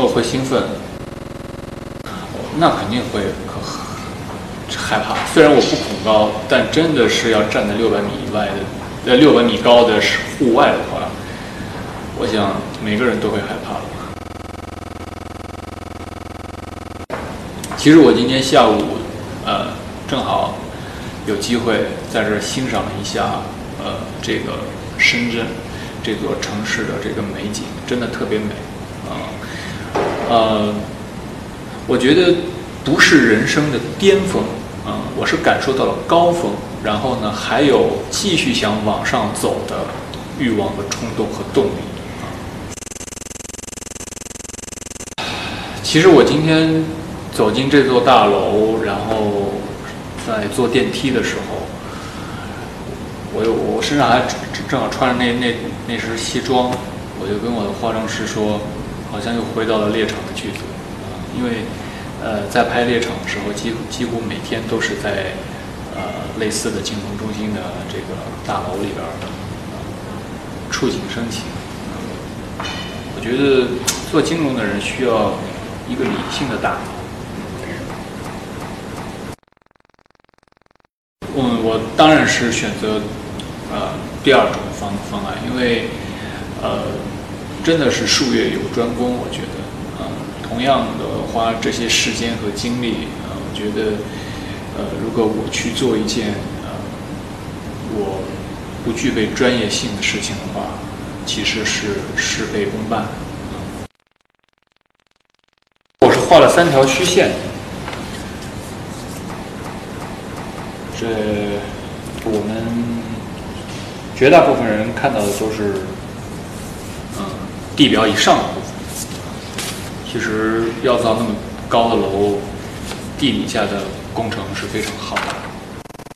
我会兴奋，那肯定会害怕。虽然我不恐高，但真的是要站在六百米以外的，呃，六百米高的户外的话，我想每个人都会害怕。其实我今天下午，呃，正好有机会在这欣赏一下，呃，这个深圳这座城市的这个美景，真的特别美，啊，呃我觉得不是人生的巅峰，啊，我是感受到了高峰，然后呢，还有继续想往上走的欲望和冲动和动力，啊，其实我今天。走进这座大楼，然后在坐电梯的时候，我有我身上还正好穿着那那那身西装，我就跟我的化妆师说，好像又回到了猎场的剧组啊，因为呃在拍猎场的时候，几乎几乎每天都是在呃类似的金融中心的这个大楼里边触景生情。我觉得做金融的人需要一个理性的大脑。嗯，我当然是选择呃第二种方方案，因为呃真的是术业有专攻，我觉得啊，同样的花这些时间和精力啊，我觉得呃如果我去做一件呃我不具备专业性的事情的话，其实是事倍功半。我是画了三条虚线。这我们绝大部分人看到的都是，地表以上的部分。其实要造那么高的楼，地底下的工程是非常浩大的。